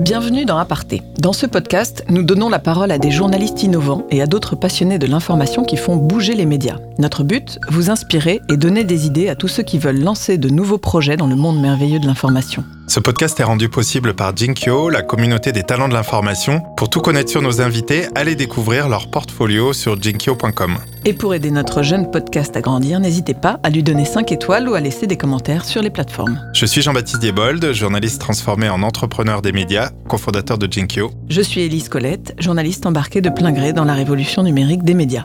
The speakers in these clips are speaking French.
Bienvenue dans Aparté. Dans ce podcast, nous donnons la parole à des journalistes innovants et à d'autres passionnés de l'information qui font bouger les médias. Notre but, vous inspirer et donner des idées à tous ceux qui veulent lancer de nouveaux projets dans le monde merveilleux de l'information. Ce podcast est rendu possible par Jinkyo, la communauté des talents de l'information. Pour tout connaître sur nos invités, allez découvrir leur portfolio sur jinkyo.com. Et pour aider notre jeune podcast à grandir, n'hésitez pas à lui donner 5 étoiles ou à laisser des commentaires sur les plateformes. Je suis Jean-Baptiste Diebold, journaliste transformé en entrepreneur des médias, cofondateur de Jinkyo. Je suis Élise Colette, journaliste embarquée de plein gré dans la révolution numérique des médias.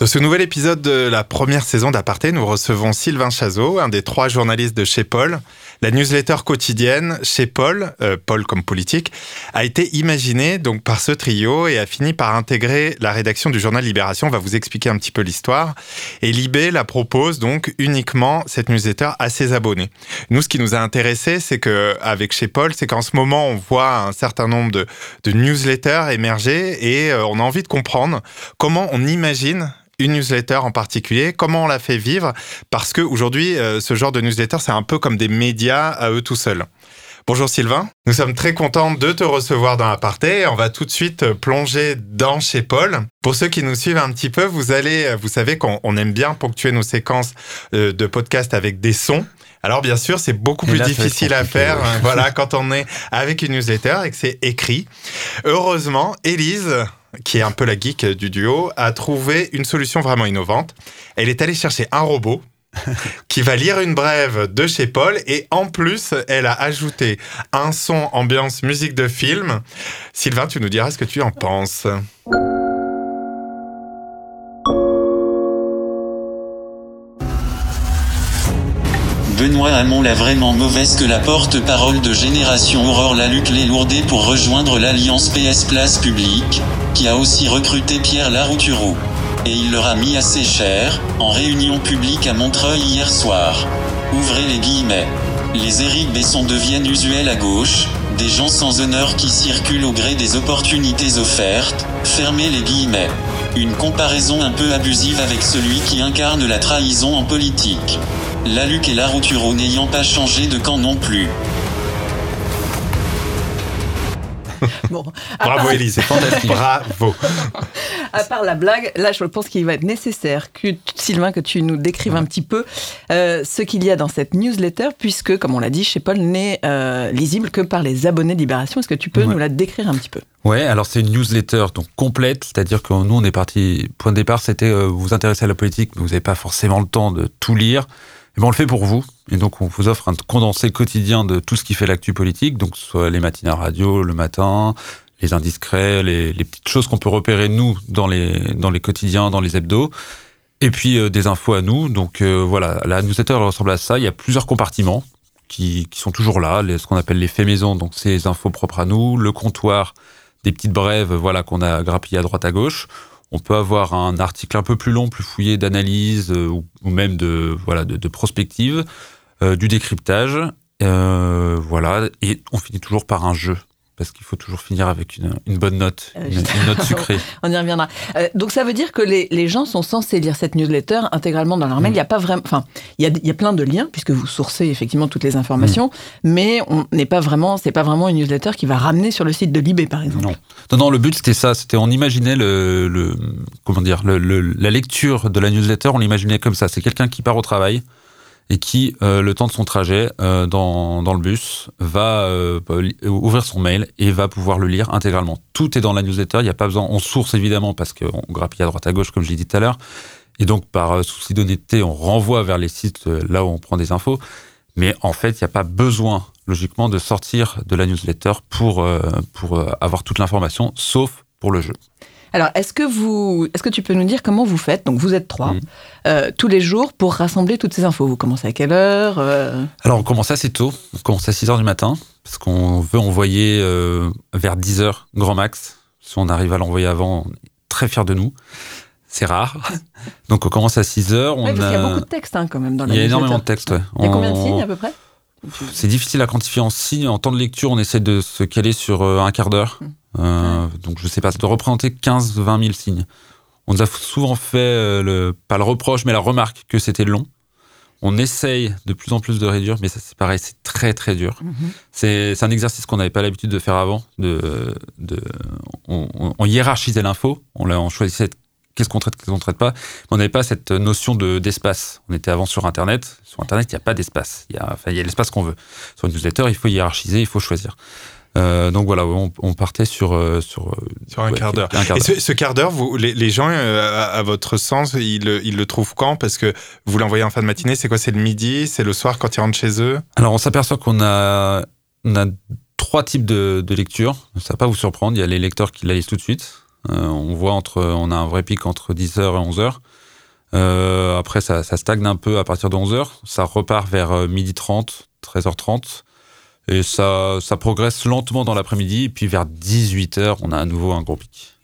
Dans ce nouvel épisode de la première saison d'Aparté, nous recevons Sylvain Chazot, un des trois journalistes de chez Paul. La newsletter quotidienne chez Paul, euh, Paul comme politique, a été imaginée donc par ce trio et a fini par intégrer la rédaction du journal Libération. On va vous expliquer un petit peu l'histoire. Et Libé la propose donc uniquement cette newsletter à ses abonnés. Nous, ce qui nous a intéressé, c'est que avec chez Paul, c'est qu'en ce moment, on voit un certain nombre de, newsletters émerger et euh, on a envie de comprendre comment on imagine une newsletter en particulier, comment on la fait vivre, parce qu'aujourd'hui, euh, ce genre de newsletter, c'est un peu comme des médias à eux tout seuls. Bonjour Sylvain, nous sommes très contents de te recevoir dans l'aparté. On va tout de suite plonger dans chez Paul. Pour ceux qui nous suivent un petit peu, vous allez, vous savez qu'on aime bien ponctuer nos séquences euh, de podcast avec des sons. Alors bien sûr, c'est beaucoup plus difficile à faire voilà, quand on est avec une newsletter et que c'est écrit. Heureusement, Élise, qui est un peu la geek du duo, a trouvé une solution vraiment innovante. Elle est allée chercher un robot qui va lire une brève de chez Paul et en plus, elle a ajouté un son ambiance musique de film. Sylvain, tu nous diras ce que tu en penses. Benoît Hamon l'a vraiment mauvaise que la porte-parole de Génération Aurore Laluc l'ait lourdé pour rejoindre l'Alliance PS Place Publique, qui a aussi recruté Pierre Laroutureau. Et il leur a mis assez cher, en réunion publique à Montreuil hier soir. Ouvrez les guillemets. Les Éric Besson deviennent usuels à gauche, des gens sans honneur qui circulent au gré des opportunités offertes, fermez les guillemets. Une comparaison un peu abusive avec celui qui incarne la trahison en politique. Laluc et Laroutureau n'ayant pas changé de camp non plus. Bon, Bravo Elise, c'est fantastique. Bravo. À part la blague, là je pense qu'il va être nécessaire que Sylvain que tu nous décrives un petit peu euh, ce qu'il y a dans cette newsletter, puisque comme on l'a dit, chez Paul n'est euh, lisible que par les abonnés de Libération. Est-ce que tu peux nous la décrire un petit peu? Ouais, alors c'est une newsletter donc complète, c'est-à-dire que nous on est parti. Point de départ, c'était euh, vous intéresser à la politique, mais vous n'avez pas forcément le temps de tout lire. Et ben on le fait pour vous. Et donc, on vous offre un condensé quotidien de tout ce qui fait l'actu politique, donc soit les matines à radio, le matin, les indiscrets, les, les petites choses qu'on peut repérer, nous, dans les, dans les quotidiens, dans les hebdos. Et puis, euh, des infos à nous. Donc, euh, voilà, la newsletter ressemble à ça. Il y a plusieurs compartiments qui, qui sont toujours là, les, ce qu'on appelle les faits maison, donc c'est infos propres à nous, le comptoir, des petites brèves, voilà, qu'on a grappillées à droite à gauche. On peut avoir un article un peu plus long, plus fouillé d'analyse euh, ou, même de voilà de, de prospective, euh, du décryptage, euh, voilà, et on finit toujours par un jeu parce qu'il faut toujours finir avec une, bonne note, euh, une, note sucrée. On y reviendra. Euh, donc ça veut dire que les, les, gens sont censés lire cette newsletter intégralement dans leur mail. Mm. Il y a pas vraiment, enfin, il y a, il y a plein de liens puisque vous sourcez effectivement toutes les informations, mm. mais on n'est pas vraiment, c'est pas vraiment une newsletter qui va ramener sur le site de Libé par exemple. Non, non, non le but c'était ça, c'était on imaginait le, le comment dire, le, la lecture de la newsletter, on l'imaginait comme ça. C'est quelqu'un qui part au travail et qui, euh, le temps de son trajet euh, dans, dans, le bus, va euh, ouvrir son mail et va pouvoir le lire intégralement. Tout est dans la newsletter, il n'y a pas besoin, on source évidemment parce qu'on grappille à droite à gauche comme je l'ai dit tout à l'heure, et donc par souci d'honnêteté, on renvoie vers les sites là où on prend des infos, mais en fait, il n'y a pas besoin logiquement de sortir de la newsletter pour, pour avoir toute l'information, sauf pour le jeu. Alors, est-ce que vous, est-ce que tu peux nous dire comment vous faites? Donc, vous êtes trois mm. euh, tous les jours pour rassembler toutes ces infos. Vous commencez à quelle heure euh? Alors, on commence assez tôt. On commence à 6 heures du matin parce qu'on veut envoyer euh, vers 10 heures grand max. Si on arrive à l'envoyer avant, on est très fiers de nous. C'est rare. Donc, on commence à 6 heures. On parce a... y a beaucoup de textes hein, quand même dans la Il y a énormément de textes. Ouais. Il y a combien de signes à peu près? C'est difficile à quantifier en signes. En temps de lecture, on essaie de se caler sur euh, un quart d'heure. Euh, donc je sais pas, ça doit représenter 15-20 000 signes. On nous a souvent fait, euh, le, pas le reproche, mais la remarque que c'était long. On essaye de plus en plus de réduire, mais ça c'est pareil, c'est très très dur. C'est c'est un exercice qu'on n'avait pas l'habitude de faire avant. De, de, on, on- on hiérarchisait l'info, on, on choisissait qu'est-ce qu'on traite, qu'est-ce qu'on traite pas. On n'avait pas cette notion de d'espace. On était avant sur Internet. Sur Internet, il n'y a pas d'espace. Il y a, enfin, il y a l'espace qu'on veut. Sur une newsletter, il faut hiérarchiser, il faut choisir. Euh, donc voilà, on, on partait sur euh, sur, euh, Sur un ouais, quart d'heure. un quart Et ce, ce quart d'heure, vous, les, les gens, euh, à, à votre sens, ils, le- ils le trouvent quand? Parce que vous l'envoyez en fin de matinée, c'est quoi? C'est le midi? C'est le soir quand ils rentrent chez eux? Alors, on s'aperçoit qu'on a, on a trois types de, de lectures. Ça va pas vous surprendre. Il y a les lecteurs qui la lisent tout de suite. Euh, on voit entre, on a un vrai pic entre 10h et 11h. Euh, après, ça, ça stagne un peu à partir de 11h. Ça repart vers euh, 12h30, 13h30. Et ça, ça progresse lentement dans l'après-midi. Puis vers 18h, on a à nouveau un gros pic.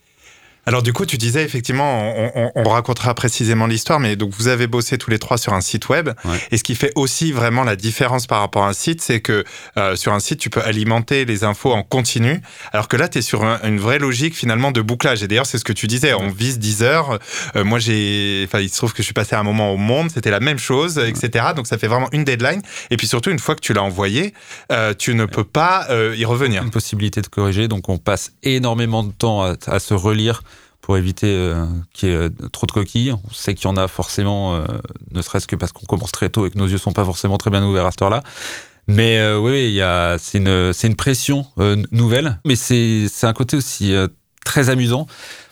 Alors du coup, tu disais effectivement, on, on- on racontera précisément l'histoire, mais donc vous avez bossé tous les trois sur un site web. Ouais. Et ce qui fait aussi vraiment la différence par rapport à un site, c'est que euh, sur un site, tu peux alimenter les infos en continu, alors que là, tu es sur un- une vraie logique finalement de bouclage. Et d'ailleurs, c'est ce que tu disais, on vise 10 heures. Euh, moi, j'ai, enfin, il se trouve que je suis passé un moment au Monde, c'était la même chose, etc. Donc ça fait vraiment une deadline. Et puis surtout, une fois que tu l'as envoyé, euh, tu ne peux pas euh, y revenir. Une possibilité de corriger. Donc, on passe énormément de temps à, à se relire pour éviter euh, qu'il y ait euh, trop de coquilles. On sait qu'il y en a forcément, euh, ne serait-ce que parce qu'on commence très tôt et que nos yeux sont pas forcément très bien ouverts à cette heure-là. Mais euh, oui, il a, c'est une, une pression nouvelle, mais c'est, un côté aussi très amusant.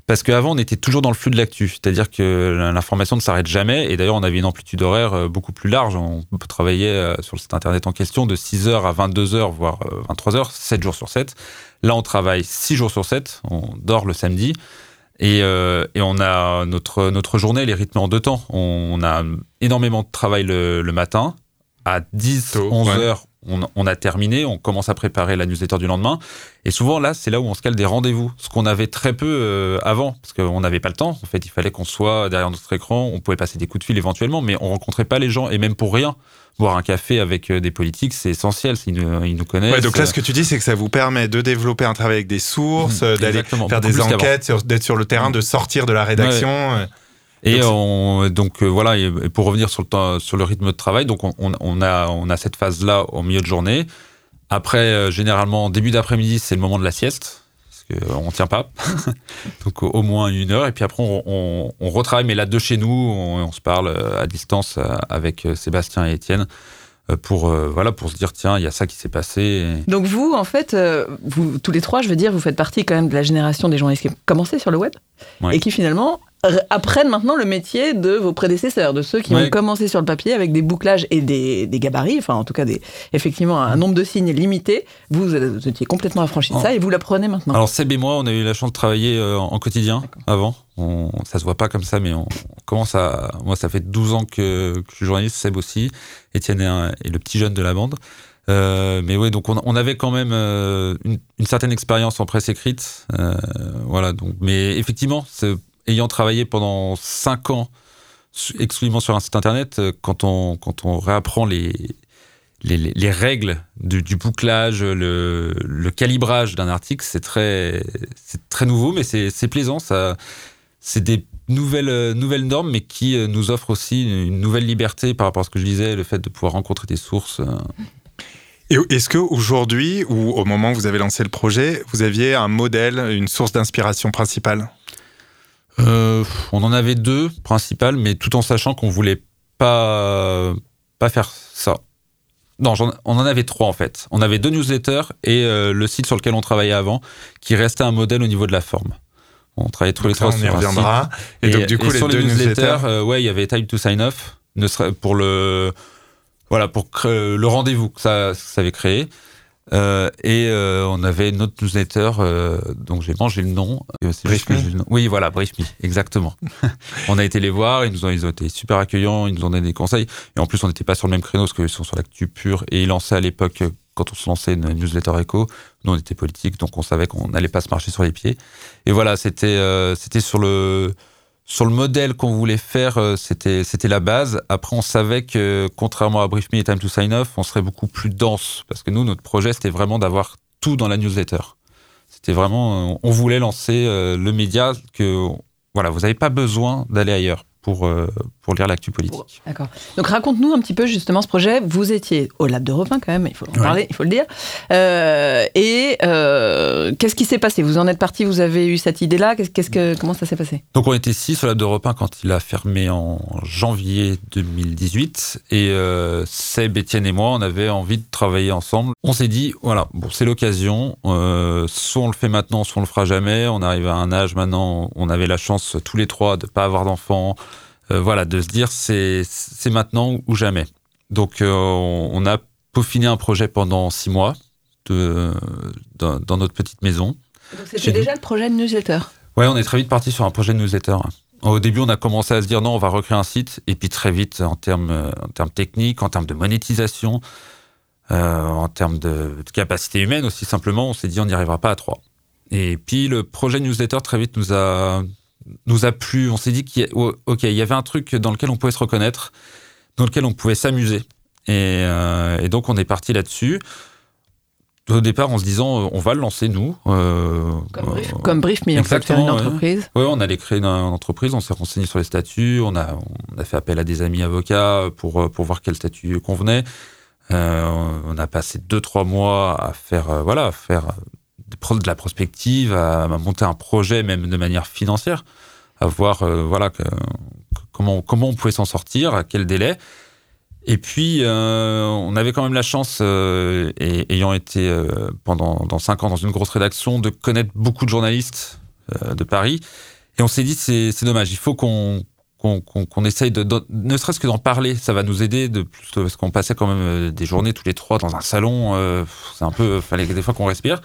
Parce qu'avant, on était toujours dans le flux de l'actu, c'est-à-dire que l'information ne s'arrête jamais. Et d'ailleurs, on avait une amplitude horaire beaucoup plus large. On travaillait sur le site internet en question de 6h à 22h, voire euh, 23h, 7 jours sur 7. Là, on travaille 6 jours sur 7, on dort le samedi. Et, euh, et on a notre, notre journée, elle est rythmée en deux temps. On a énormément de travail le, le matin. À 10, Tôt, 11 ouais. heures, on, on a terminé. On commence à préparer la newsletter du lendemain. Et souvent, là, c'est là où on se cale des rendez-vous. Ce qu'on avait très peu euh, avant, parce qu'on n'avait pas le temps. En fait, il fallait qu'on soit derrière notre écran. On pouvait passer des coups de fil éventuellement, mais on rencontrait pas les gens. Et même pour rien, boire un café avec euh, des politiques, c'est essentiel. Ils nous, ils nous connaissent. Ouais, donc là, ce que tu dis, c'est que ça vous permet de développer un travail avec des sources, Mmh, euh, d'aller faire des enquêtes, d'être sur le terrain, de sortir de la rédaction. euh. Et Donc, on, donc euh, voilà, et pour revenir sur le temps, sur le rythme de travail, donc on, a on a cette phase là au milieu de journée. Après, euh, généralement début d'après-midi, c'est le moment de la sieste parce que euh, on tient pas, donc au, au moins une heure. Et puis après, on, on, on retravaille, mais là de chez nous, on, se parle à distance avec Sébastien et Étienne pour euh, voilà pour se dire tiens, il y a ça qui s'est passé. et- Donc vous, en fait, euh, vous tous les trois, je veux dire, vous faites partie quand même de la génération des journalistes qui ont commencé sur le web Ouais. et qui finalement apprennent maintenant le métier de vos prédécesseurs, de ceux qui Ouais. ont commencé sur le papier avec des bouclages et des, des gabarits, enfin en tout cas des, effectivement un nombre de signes limité. Vous, vous étiez complètement affranchi de Oh. ça et vous l'apprenez maintenant. Alors Seb et moi, on a eu la chance de travailler euh, en quotidien avant. On, ça se voit pas comme ça, mais on, on commence à. Moi, ça fait 12 ans que, que je suis journaliste, Seb aussi, Étienne est, le petit jeune de la bande. Euh, mais oui, donc on, on avait quand même euh, une, une certaine expérience en presse écrite. Voilà, donc, mais effectivement, c'est- ayant travaillé pendant 5 ans exclusivement sur un site internet, euh, quand on, quand on réapprend les, les, les- les règles du, bouclage, le, calibrage d'un article, c'est très, très nouveau, mais c'est plaisant. C'est des nouvelles, euh, nouvelles normes, mais qui euh, nous offrent aussi une, nouvelle liberté par rapport à ce que je disais, le fait de pouvoir rencontrer des sources. est-ce que aujourd'hui, ou au moment où vous avez lancé le projet, vous aviez un modèle, une source d'inspiration principale? Euh, on en avait deux principales, mais tout en sachant qu'on voulait pas, pas faire ça. Non, on en avait trois en fait. On avait deux newsletters et euh, le site sur lequel on travaillait avant, qui restait un modèle au niveau de la forme. On travaillait tous les ça, trois on y sur un site. reviendra. Et, donc du coup, les sur deux newsletters. euh, ouais, il y avait Time to Sign Off, ne serait pour le, voilà, pour le rendez-vous que ça, que ça avait créé. Euh, et euh, on avait notre newsletter, euh, donc j'ai mangé le nom. euh, Brief Me. nom. Oui, voilà, Brief Me, exactement. on a été les voir, ils nous ont, ils ont été super accueillants, ils nous ont donné des conseils. Et en plus, on n'était pas sur le même créneau parce qu'ils sont sur l'actu pure. Et ils lançaient à l'époque, quand on se lançait une newsletter éco, nous on était politique, donc on savait qu'on n'allait pas se marcher sur les pieds. Et voilà, c'était euh, c'était sur le sur le modèle qu'on voulait faire, euh, c'était c'était la base. Après, on savait que contrairement à Brief Me et Time to Sign Off, on serait beaucoup plus dense parce que nous, notre projet, c'était vraiment d'avoir tout dans la newsletter. C'était vraiment, euh, on voulait lancer euh, le média que voilà, vous n'avez pas besoin d'aller ailleurs pour, pour lire l'actu politique. D'accord. Donc raconte-nous un petit peu justement ce projet. Vous étiez au Lab de Repin quand même, il faut en Ouais. parler, il faut le dire. Euh, et euh, qu'est-ce qui s'est passé? Vous en êtes parti, vous avez eu cette idée-là. Qu'est-ce, que, comment ça s'est passé? Donc on était six au Lab de Repin quand il a fermé en janvier 2018 et euh, Seb, Étienne et moi on avait envie de travailler ensemble. On s'est dit voilà bon c'est l'occasion, euh, soit on le fait maintenant, soit on le fera jamais. On arrive à un âge maintenant, on avait la chance tous les trois de pas avoir d'enfants, Euh, voilà de se dire c'est maintenant ou jamais. Donc euh, on on a peaufiné un projet pendant six mois de, dans, dans notre petite maison. Donc c'était déjà le projet de newsletter. Ouais, on est très vite parti sur un projet de newsletter. Au début, on a commencé à se dire non, on va recréer un site, et puis très vite, en termes, en termes techniques, en termes de monétisation, euh, en termes de, de capacité humaine aussi simplement, on s'est dit on n'y arrivera pas à trois. Et puis le projet newsletter très vite nous a nous a plu. On s'est dit qu'il y a- oh, ok, il y avait un truc dans lequel on pouvait se reconnaître, dans lequel on pouvait s'amuser. Et, euh, et donc on est parti là-dessus. Au départ, en se disant, euh, on va le lancer nous. euh, Comme euh, Brief, comme Brief Me, en fait, faire une ouais. entreprise. oui, on allait créer une, une entreprise, on s'est renseigné sur les statuts, on a, on a fait appel à des amis avocats pour, pour voir quel statut convenait. Euh, on a passé deux, trois mois à faire, euh, voilà, à faire de la prospective, à, monter un projet, même de manière financière, à voir euh, voilà, comment, comment on pouvait s'en sortir, à quel délai. Et puis, euh, on avait quand même la chance, euh, et, ayant été pendant dans cinq ans dans une grosse rédaction, de connaître beaucoup de journalistes de Paris. Et on s'est dit, c'est dommage, il faut qu'on qu'on qu'on essaye de, ne serait-ce que d'en parler, ça va nous aider de plus, parce qu'on passait quand même des journées tous les trois dans un salon, c'est un peu, fallait des fois qu'on respire.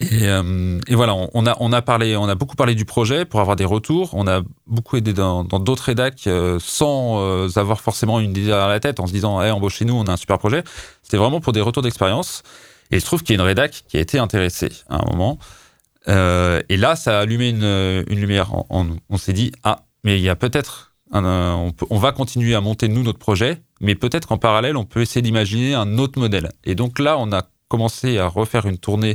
Et, euh, et voilà, on, a parlé, on a beaucoup parlé du projet pour avoir des retours. On a beaucoup aidé dans d'autres rédacs euh, sans euh, avoir forcément une idée derrière la tête, en se disant, hey, embauchez-nous, on a un super projet. C'était vraiment pour des retours d'expérience. Et il se trouve qu'il y a une rédac qui a été intéressée à un moment. Et là, ça a allumé une, lumière en, nous. On s'est dit, ah, mais il y a peut-être, on, on va continuer à monter nous notre projet, mais peut-être qu'en parallèle, on peut essayer d'imaginer un autre modèle. Et donc là, on a commencé à refaire une tournée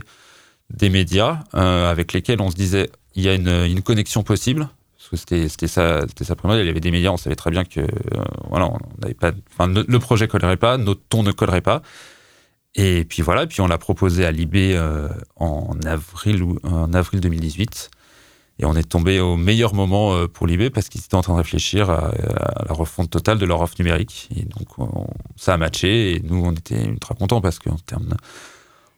des médias euh, avec lesquels on se disait, il y a une, connexion possible. Parce que c'était ça, c'était ça moi. Il y avait des médias, on savait très bien que euh, voilà, on n'avait pas, enfin, le, projet collerait pas, notre ton ne collerait pas. Et puis voilà, puis on l'a proposé à Libé euh, en avril ou en avril 2018. Et on est tombé au meilleur moment euh, pour Libé parce qu'ils étaient en train de réfléchir à, la refonte totale de leur offre numérique. Et donc on- ça a matché et nous on était ultra contents parce qu'en termes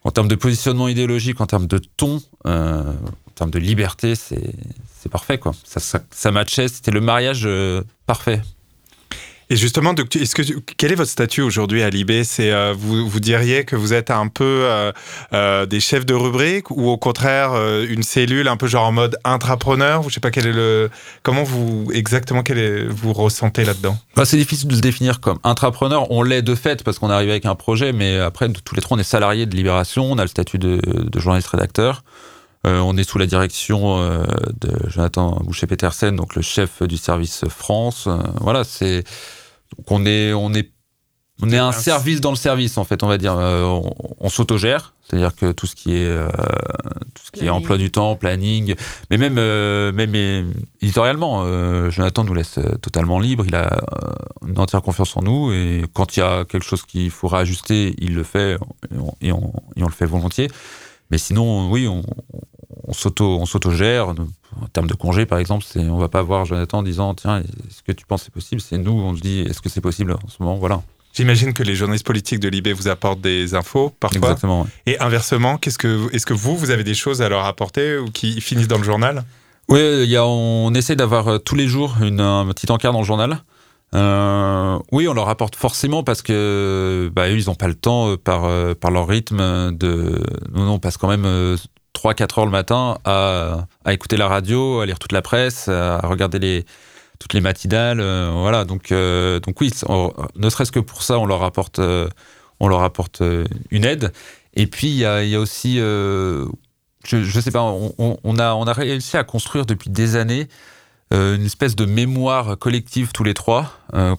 en termes de positionnement idéologique, en termes de ton, euh, en termes de liberté, c'est parfait quoi. Ça, ça, ça matchait, c'était le mariage euh, parfait. Et justement, quel est votre statut aujourd'hui à C'est euh, vous, vous diriez que vous êtes un peu euh, euh, des chefs de rubrique ou au contraire une cellule un peu genre en mode intrapreneur? Je sais pas quel est le comment vous exactement quel est vous ressentez là-dedans? Bah, c'est difficile de se définir comme intrapreneur. On l'est de fait parce qu'on est arrivé avec un projet, mais après, tous les trois, on est salariés de Libération. On a le statut de, de journaliste-rédacteur. Euh, on est sous la direction de Jonathan Boucher-Petersen, donc le chef du service France. Voilà, c'est. Donc on est, on est, on est un service dans le service, en fait, on va dire. Euh, on on s'autogère, c'est-à-dire que tout ce qui est, euh, tout ce qui est emploi du temps, planning, mais même, euh, même éditorialement, euh, Jonathan nous laisse totalement libre. Il a une entière confiance en nous et quand il y a quelque chose qu'il faut réajuster, il le fait et on, et on, et on le fait volontiers. Mais sinon, oui, on, on s'auto, on s'autogère. En termes de congé, par exemple, on va pas voir Jonathan en disant tiens, est-ce que tu penses que c'est possible? C'est nous, on se dit est-ce que c'est possible en ce moment? Voilà, J'imagine que les journalistes politiques de Libé vous apportent des infos parfois. exactement. ouais. Et inversement, qu'est-ce que est-ce que vous vous avez des choses à leur apporter ou qui finissent dans le journal? Oui, il y a, on essaie d'avoir euh, tous les jours une, un petit encart dans le journal. Euh, oui, on leur apporte forcément parce que bah, eux, ils n'ont pas le temps euh, par, euh, par leur rythme de. Nous, non, on passe quand même euh, 3-4 heures le matin à, écouter la radio, à lire toute la presse, à regarder les, toutes les matinales. euh, voilà, donc, euh, donc oui, ne serait-ce que pour ça, on leur apporte, euh, on leur apporte une aide. Et puis, il y a, aussi. je, je sais pas, on a, on a réussi à construire depuis des années une espèce de mémoire collective tous les trois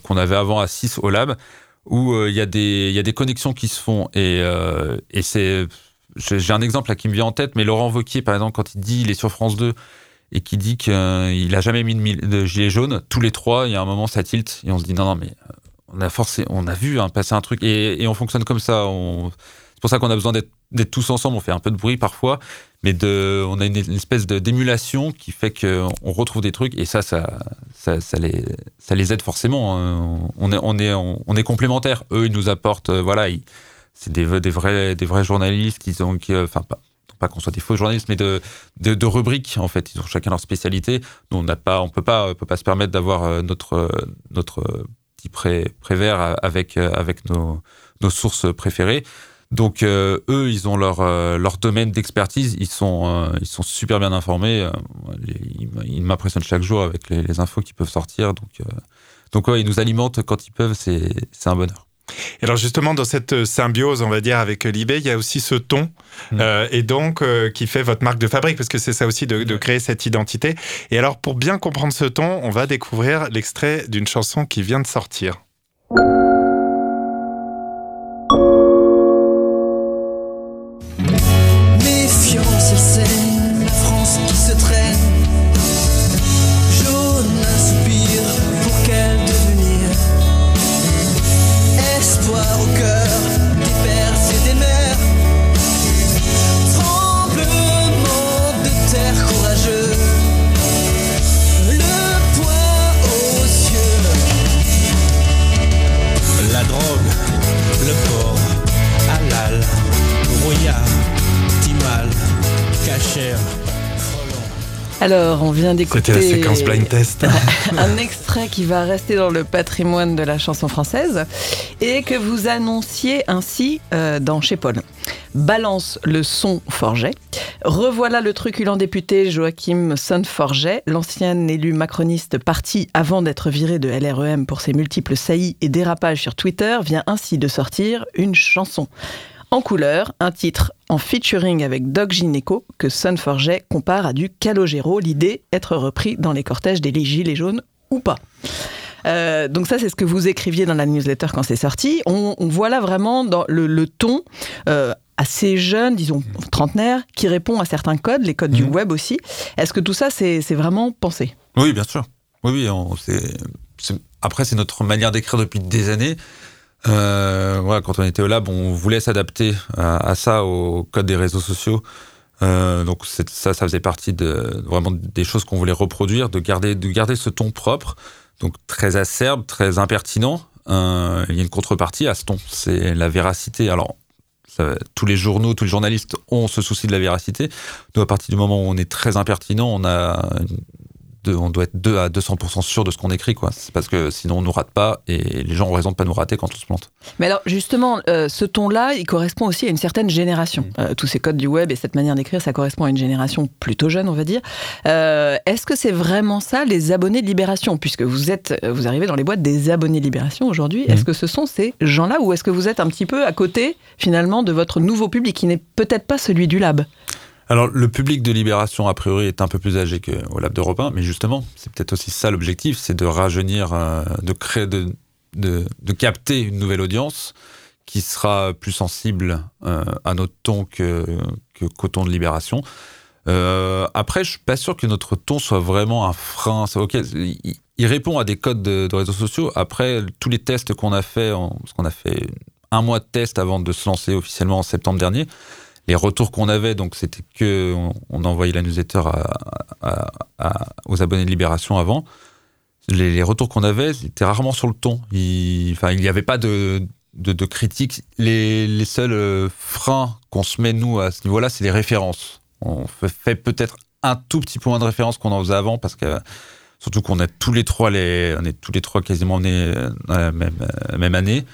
qu'on avait avant à 6 au lab où il y, a des, y a des connexions qui se font et, et c'est j'ai un exemple là qui me vient en tête, mais Laurent Vauquier, par exemple, quand il dit il est sur France 2 et qui dit qu'il n'a jamais mis de, gilet jaune, tous les trois, il y a un moment, ça tilt et on se dit non, non, mais euh, on a forcé, on a vu hein, passer un truc et, on fonctionne comme ça. C'est pour ça qu'on a besoin d'être tous ensemble. On fait un peu de bruit parfois, mais de, on a une, espèce d'émulation qui fait qu'on retrouve des trucs et ça, ça, les, aide forcément. Hein. On est, on complémentaires. Eux, ils nous apportent, euh, voilà, c'est des, vrais, journalistes qui ont, euh, enfin, pas, qu'on soit des faux journalistes, mais de, rubriques en fait. Ils ont chacun leur spécialité. Nous, on n'a pas, on peut pas, peut pas se permettre d'avoir euh, notre euh, petit pré, prévert avec nos, sources préférées. Donc eux, ils ont leur domaine d'expertise. Ils sont super bien informés. ils, m'impressionnent chaque jour avec les, infos qui peuvent sortir. Donc ils nous alimentent quand ils peuvent. C'est un bonheur. Et alors justement, dans cette euh, symbiose, on va dire, avec euh, l'eBay, il y a aussi ce ton, mm. euh, et donc qui fait votre marque de fabrique, parce que c'est ça aussi de, de, créer cette identité. Et alors, pour bien comprendre ce ton, on va découvrir l'extrait d'une chanson qui vient de sortir. Alors, on vient d'écouter. C'était la séquence blind test. un extrait qui va rester dans le patrimoine de la chanson française et que vous annonciez ainsi euh, dans Chez Paul. Balance le son Forget. Revoilà le truculent député Joachim Son-Forget, l'ancien élu macroniste parti avant d'être viré de LREM pour ses multiples saillies et dérapages sur Twitter, vient ainsi de sortir une chanson en couleur, un titre en featuring avec Doc Gineco que Son Forget compare à du Calogero, l'idée être repris dans les cortèges des Gilets jaunes ou pas. Euh, donc ça, c'est ce que vous écriviez dans la newsletter quand c'est sorti. On, voit là vraiment dans le, ton euh, assez jeune, disons trentenaire, qui répond à certains codes, les codes du mhm. web aussi. Est-ce que tout ça, c'est vraiment pensé? Oui, bien sûr. Oui, oui. après, c'est notre manière d'écrire depuis des années. Euh, quand on était au lab, on voulait s'adapter à, ça, au code des réseaux sociaux. Euh, donc ça, ça faisait partie vraiment des choses qu'on voulait reproduire, de garder, de garder ce ton propre, donc très acerbe, très impertinent. Euh, il y a une contrepartie à ce ton, c'est la véracité. Alors tous les journaux, tous les journalistes ont ce souci de la véracité. Nous, à partir du moment où on est très impertinent, on a on doit être 2 à 200% sûr de ce qu'on écrit, quoi. C'est parce que sinon on nous rate pas et les gens ont raison de pas nous rater quand on se plante. Mais alors justement, euh, ce ton-là, il correspond aussi à une certaine génération. Mm. Euh, tous ces codes du web et cette manière d'écrire, ça correspond à une génération plutôt jeune, on va dire. Euh, est-ce que c'est vraiment ça les abonnés de Libération, puisque vous êtes, vous arrivez dans les boîtes des abonnés de Libération aujourd'hui. Est-ce mm. que ce sont ces gens-là ou est-ce que vous êtes un petit peu à côté finalement de votre nouveau public qui n'est peut-être pas celui du lab? Alors, le public de Libération, a priori, est un peu plus âgé qu'au Lab d'Europe 1, mais justement, c'est peut-être aussi ça l'objectif, c'est de rajeunir, euh, de créer, de, de, de, capter une nouvelle audience qui sera plus sensible euh, à notre ton que, qu'au ton de Libération. Euh, après, je suis pas sûr que notre ton soit vraiment un frein. Ok, il, répond à des codes de, réseaux sociaux. Après, tous les tests qu'on a fait, parce qu'on a fait un mois de test avant de se lancer officiellement en septembre dernier, les retours qu'on avait, donc c'était que on, envoyait la newsletter aux abonnés de Libération avant. Les, retours qu'on avait, c'était rarement sur le ton. Il, enfin, il n'y avait pas de, de, critiques. Les, seuls euh, freins qu'on se met, nous, à ce niveau-là, c'est les références. On fait, peut-être un tout petit peu moins de références qu'on en faisait avant, parce que surtout qu'on a tous les trois, on est tous les trois quasiment nés dans la même, euh, même année.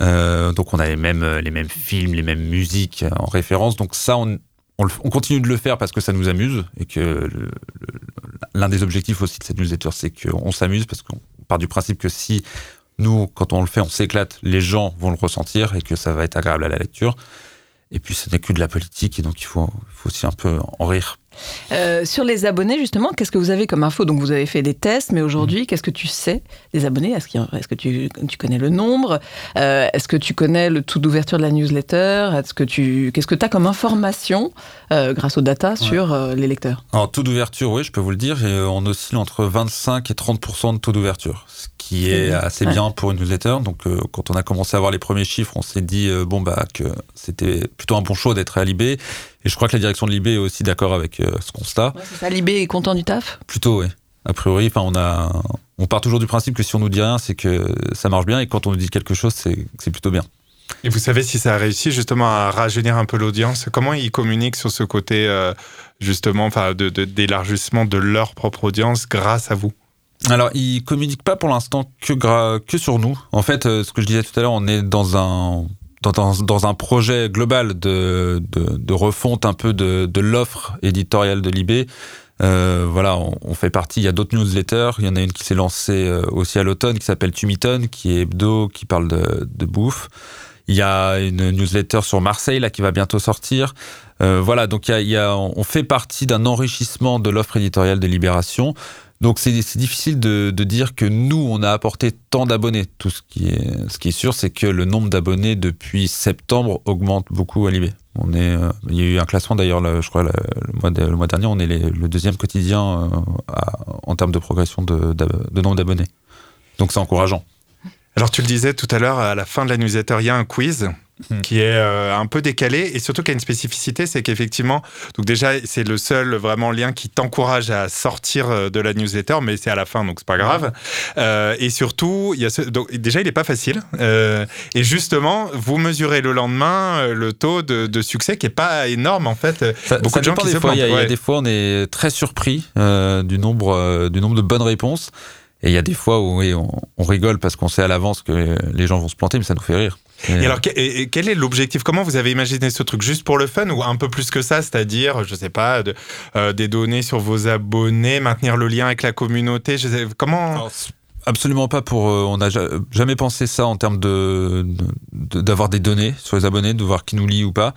Euh, donc on a les mêmes, euh, les mêmes films, les mêmes musiques en référence. Donc ça, on, on, continue de le faire parce que ça nous amuse et que l'un des objectifs aussi de cette newsletter, c'est qu'on s'amuse parce qu'on part du principe que si nous, quand on le fait, on s'éclate, les gens vont le ressentir et que ça va être agréable à la lecture. Et puis ce n'est que de la politique et donc il faut, faut aussi un peu en rire. Euh, sur les abonnés, justement, qu'est-ce que vous avez comme info? Donc, vous avez fait des tests, mais aujourd'hui, Mm. qu'est-ce que tu sais des abonnés? Est-ce que tu, tu connais le nombre? Euh, Est-ce que tu connais le taux d'ouverture de la newsletter? Est-ce que tu, qu'est-ce que tu as comme information euh, grâce aux data sur les lecteurs? Alors, taux d'ouverture, oui, je peux vous le dire, on oscille entre 25 et 30 de taux d'ouverture, ce qui est assez Ouais. bien pour une newsletter. Donc, euh, quand on a commencé à voir les premiers chiffres, on s'est dit euh, bon bah que c'était plutôt un bon choix d'être à Libé. Et je crois que la direction de Libé est aussi d'accord avec euh, ce constat. Ça, Libé est content du taf? Plutôt, oui. A priori, enfin, on a, on part toujours du principe que si on nous dit rien, c'est que ça marche bien, et quand on nous dit quelque chose, c'est plutôt bien. Et vous savez si ça a réussi justement à rajeunir un peu l'audience? Comment ils communiquent sur ce côté euh, justement enfin, de, de- d'élargissement de leur propre audience grâce à vous? Alors, ils communiquent pas pour l'instant que, sur nous. En fait, euh, ce que je disais tout à l'heure, on est dans un, dans, un projet global de, de, refonte un peu de, de l'offre éditoriale de Libé. Euh, voilà, on, fait partie. Il y a d'autres newsletters. Il y en a une qui s'est lancée euh, aussi à l'automne qui s'appelle Tumiton, qui est hebdo, qui parle de, bouffe. Il y a une newsletter sur Marseille là qui va bientôt sortir. Euh, voilà, donc il y a- on fait partie d'un enrichissement de l'offre éditoriale de Libération. Donc c'est difficile de, dire que nous on a apporté tant d'abonnés. Tout ce qui est ce qui est sûr, c'est que le nombre d'abonnés depuis septembre augmente beaucoup à Libé. On est, euh, il y a eu un classement d'ailleurs, le- je crois le, mois, le mois dernier, on est le deuxième quotidien euh, en termes de progression de, de nombre d'abonnés. Donc c'est encourageant. Alors tu le disais tout à l'heure, à la fin de la newsletter, il y a un quiz Hmm. qui est euh, un peu décalé et surtout qui a une spécificité, c'est qu'effectivement, donc déjà c'est le seul vraiment lien qui t'encourage à sortir euh, de la newsletter, mais c'est à la fin donc c'est pas grave. Euh, et surtout, il y a ce, donc déjà il est pas facile euh, et justement vous mesurez le lendemain le taux de, de succès qui est pas énorme en fait. Ça, Beaucoup ça de gens qui se. Il y, a, y des fois, on est très surpris du nombre du nombre de bonnes réponses. Et il y a des fois où oui, on, on rigole parce qu'on sait à l'avance que les gens vont se planter, mais ça nous fait rire. Et alors, et- quel est l'objectif? Comment vous avez imaginé ce truc? Juste pour le fun ou un peu plus que ça? C'est-à-dire, je sais pas, de- euh, des données sur vos abonnés, maintenir le lien avec la communauté? Je sais, Comment Alors, Absolument pas pour. euh, on n'a ja- jamais pensé ça en termes de de- d'avoir des données sur les abonnés, de voir qui nous lit ou pas.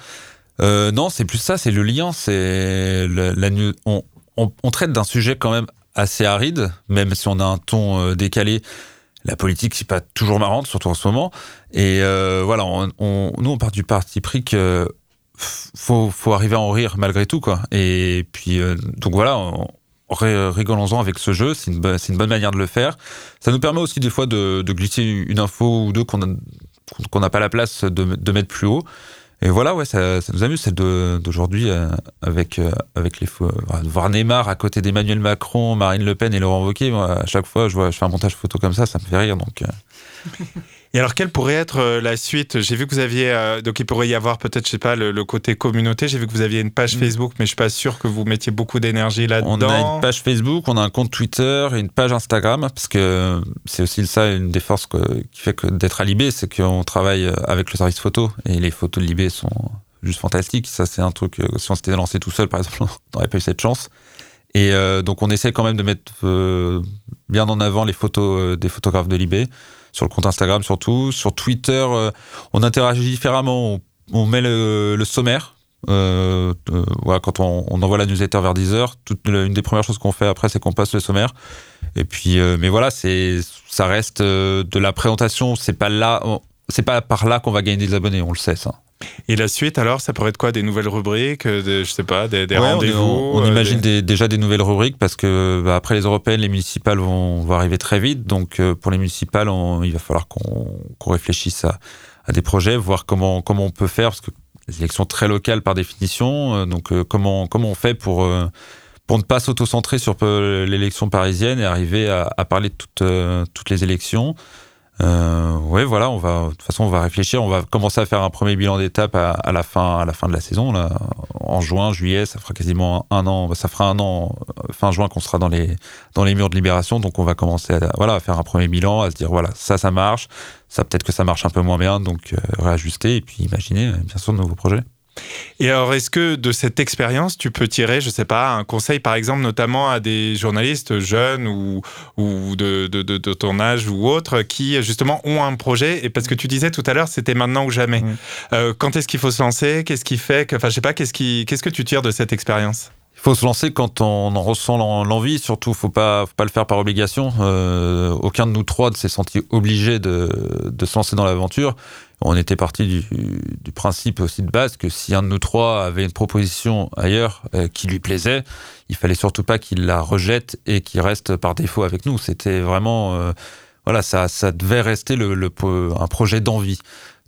Euh, non, c'est plus ça, c'est le lien. C'est la on, on, on traite d'un sujet quand même assez aride, même si on a un ton décalé. La politique, c'est pas toujours marrante, surtout en ce moment. Et euh, voilà, on, nous, on part du parti pris que faut, faut arriver à en rire malgré tout, quoi. Et puis, euh, donc voilà, on- ri- rigolons-en avec ce jeu, c'est une, bonne manière de le faire. Ça nous permet aussi des fois de, glisser une info ou deux qu'on n'a pas la place de, de mettre plus haut. Et voilà, ouais, ça, ça nous amuse, celle d'aujourd'hui, euh, avec, euh, avec les euh, voir Neymar à côté d'Emmanuel Macron, Marine Le Pen et Laurent Wauquiez, moi, à chaque fois, je, vois, je fais un montage photo comme ça, ça me fait rire. Donc, euh, Et alors, quelle pourrait être euh, la suite? J'ai vu que vous aviez. euh, donc, il pourrait y avoir peut-être, je sais pas, le, le côté communauté. J'ai vu que vous aviez une page Mm. Facebook, mais je suis pas sûr que vous mettiez beaucoup d'énergie là-dedans. On a une page Facebook, on a un compte Twitter et une page Instagram, parce que c'est aussi ça une des forces que- qui fait que d'être à Libé, c'est qu'on travaille avec le service photo et les photos de Libé sont juste fantastiques. Ça, c'est un truc, euh, si on s'était lancé tout seul, par exemple, on n'aurait pas eu cette chance. Et euh, donc, on essaie quand même de mettre euh, bien en avant les photos euh, des photographes de Libé, sur le compte Instagram surtout. Sur Twitter, euh, on interagit différemment. On, met le, sommaire. Euh, euh, quand on, envoie la newsletter vers 10h, toute le- une des premières choses qu'on fait après, c'est qu'on passe le sommaire. Et puis, mais voilà, c'est, ça reste de la présentation. C'est pas là, c'est pas par là qu'on va gagner des abonnés, on le sait ça. Et la suite, alors, ça pourrait être quoi Des nouvelles rubriques euh, des- Je sais pas, des, des Ouais, on- rendez-vous On, on euh, imagine des- déjà des nouvelles rubriques parce que bah, après les européennes, les municipales vont, vont arriver très vite. Donc euh, pour les municipales, on- il va falloir qu'on réfléchisse à, à des projets, voir comment comment on peut faire parce que les élections sont très locales par définition. euh, donc comment comment on fait pour pour ne pas s'auto-centrer sur l'élection parisienne et arriver à, à parler de toutes les élections. Euh, ouais, voilà, on va de toute façon on va réfléchir, on va commencer à faire un premier bilan d'étape à, à la fin à la fin de la saison là, en juin, juillet, ça fera quasiment un an, ça fera un an euh, fin juin qu'on sera dans les dans les murs de libération, donc on va commencer à voilà à faire un premier bilan, à se dire voilà ça ça marche, ça peut-être que ça marche un peu moins bien, donc euh, réajuster et puis imaginer euh, bien sûr de nouveaux projets. Et alors, est-ce que de cette expérience, tu peux tirer, je sais pas, un conseil, par exemple, notamment à des journalistes jeunes ou, ou de, de, de, de ton âge ou autres, qui justement ont un projet? Et parce que tu disais tout à l'heure, c'était maintenant ou jamais. Mm. Euh, quand est-ce qu'il faut se lancer? Qu'est-ce qui fait que, enfin, je sais pas, qu'est-ce qui, qu'est-ce que tu tires de cette expérience? Il faut se lancer quand on en ressent l'envie. Surtout, faut pas, faut pas le faire par obligation. Euh, aucun de nous trois ne s'est senti obligé de, se lancer dans l'aventure. On était parti du, principe aussi de base que si un de nous trois avait une proposition ailleurs euh, qui lui plaisait, il fallait surtout pas qu'il la rejette et qu'il reste par défaut avec nous. C'était vraiment, euh, voilà, ça, devait rester un projet d'envie.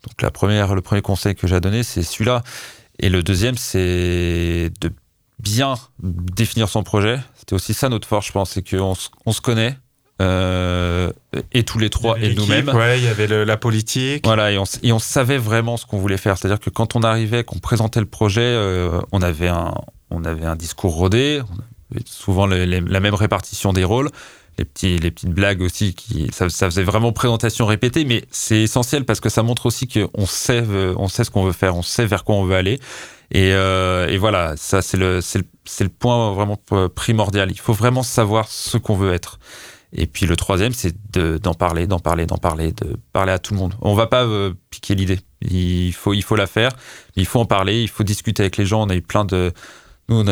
Donc la première, le premier conseil que j'ai donné, c'est celui-là. Et le deuxième, c'est de bien définir son projet. C'était aussi ça notre force, je pense, c'est qu'on on se connaît. Euh, et tous les trois et nous-mêmes. Ouais, il y avait la politique. Voilà, et on, et on, savait vraiment ce qu'on voulait faire. C'est-à-dire que quand on arrivait, qu'on présentait le projet, euh, on avait un, on avait un discours rodé, on avait souvent la même répartition des rôles, les petites blagues aussi qui, ça, faisait vraiment présentation répétée, mais c'est essentiel parce que ça montre aussi qu'on sait, on sait ce qu'on veut faire, on sait vers quoi on veut aller. Et, euh, voilà, ça c'est le, c'est le, le, point vraiment primordial. Il faut vraiment savoir ce qu'on veut être. Et puis le troisième, c'est d'en parler, d'en parler, d'en parler, de parler à tout le monde. On va pas euh, piquer l'idée. Il faut, il faut la faire. Il faut en parler. Il faut discuter avec les gens. On a eu plein de, nous,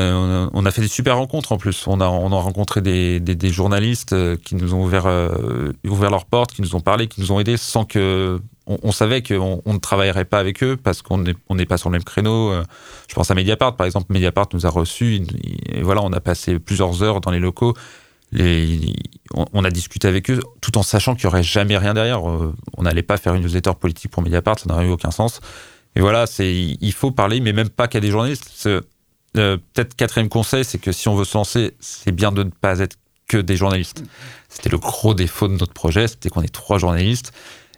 on a, fait des super rencontres en plus. On a, on a rencontré des, journalistes euh, qui nous ont ouvert, euh, ouvert leurs portes, qui nous ont parlé, qui nous ont aidés sans que on, savait qu'on on ne travaillerait pas avec eux parce qu'on n'est pas sur le même créneau. Euh, je pense à Mediapart, par exemple. Mediapart nous a reçus. Voilà, on a passé plusieurs heures dans les locaux. On, a discuté avec eux tout en sachant qu'il n'y aurait jamais rien derrière. On n'allait pas faire une newsletter politique pour Mediapart, ça n'aurait eu aucun sens. Et voilà, il faut parler, mais même pas qu'à des journalistes. Euh, peut-être quatrième conseil, c'est que si on veut se lancer, c'est bien de ne pas être que des journalistes. C'était le gros défaut de notre projet, c'était qu'on est trois journalistes.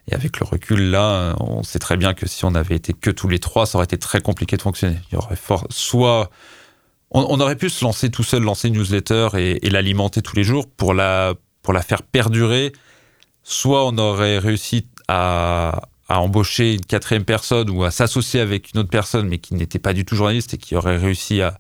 Et avec le recul, là, on sait très bien que si on avait été que tous les trois, ça aurait été très compliqué de fonctionner. Il y aurait fort, soit on, aurait pu se lancer tout seul, lancer une newsletter et, l'alimenter tous les jours pour la, pour la faire perdurer. Soit on aurait réussi à, embaucher une quatrième personne ou à s'associer avec une autre personne, mais qui n'était pas du tout journaliste et qui aurait réussi à,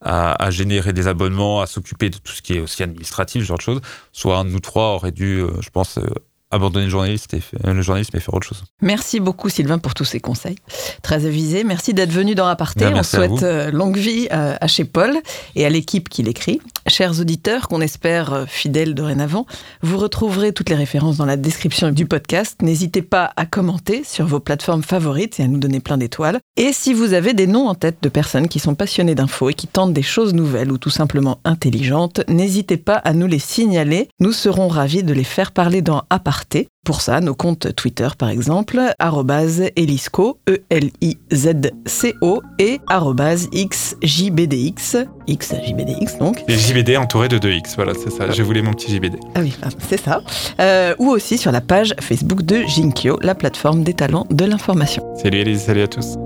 à, générer des abonnements, à s'occuper de tout ce qui est aussi administratif, ce genre de choses. Soit un de nous trois aurait dû, euh, je pense, euh, abandonner le journaliste et, le journalisme et faire autre chose. Merci beaucoup Sylvain pour tous ces conseils. Très avisé. Merci d'être venu dans Aparté. On souhaite euh, longue vie euh, à chez Paul et à l'équipe qui l'écrit. Chers auditeurs, qu'on espère euh, fidèles dorénavant, vous retrouverez toutes les références dans la description du podcast. N'hésitez pas à commenter sur vos plateformes favorites et à nous donner plein d'étoiles. Et si vous avez des noms en tête de personnes qui sont passionnées d'infos et qui tentent des choses nouvelles ou tout simplement intelligentes, n'hésitez pas à nous les signaler. Nous serons ravis de les faire parler dans Aparté pour ça, nos comptes Twitter, par exemple, elisco, E-L-I-Z-C-O, et xjbdx, xjbdx donc. Et JBD entouré de 2x, voilà, c'est ça, je voulais mon petit JBD. Ah oui, ah, c'est ça. Euh, ou aussi sur la page Facebook de Jinkyo, la plateforme des talents de l'information. Salut Elise, salut à tous.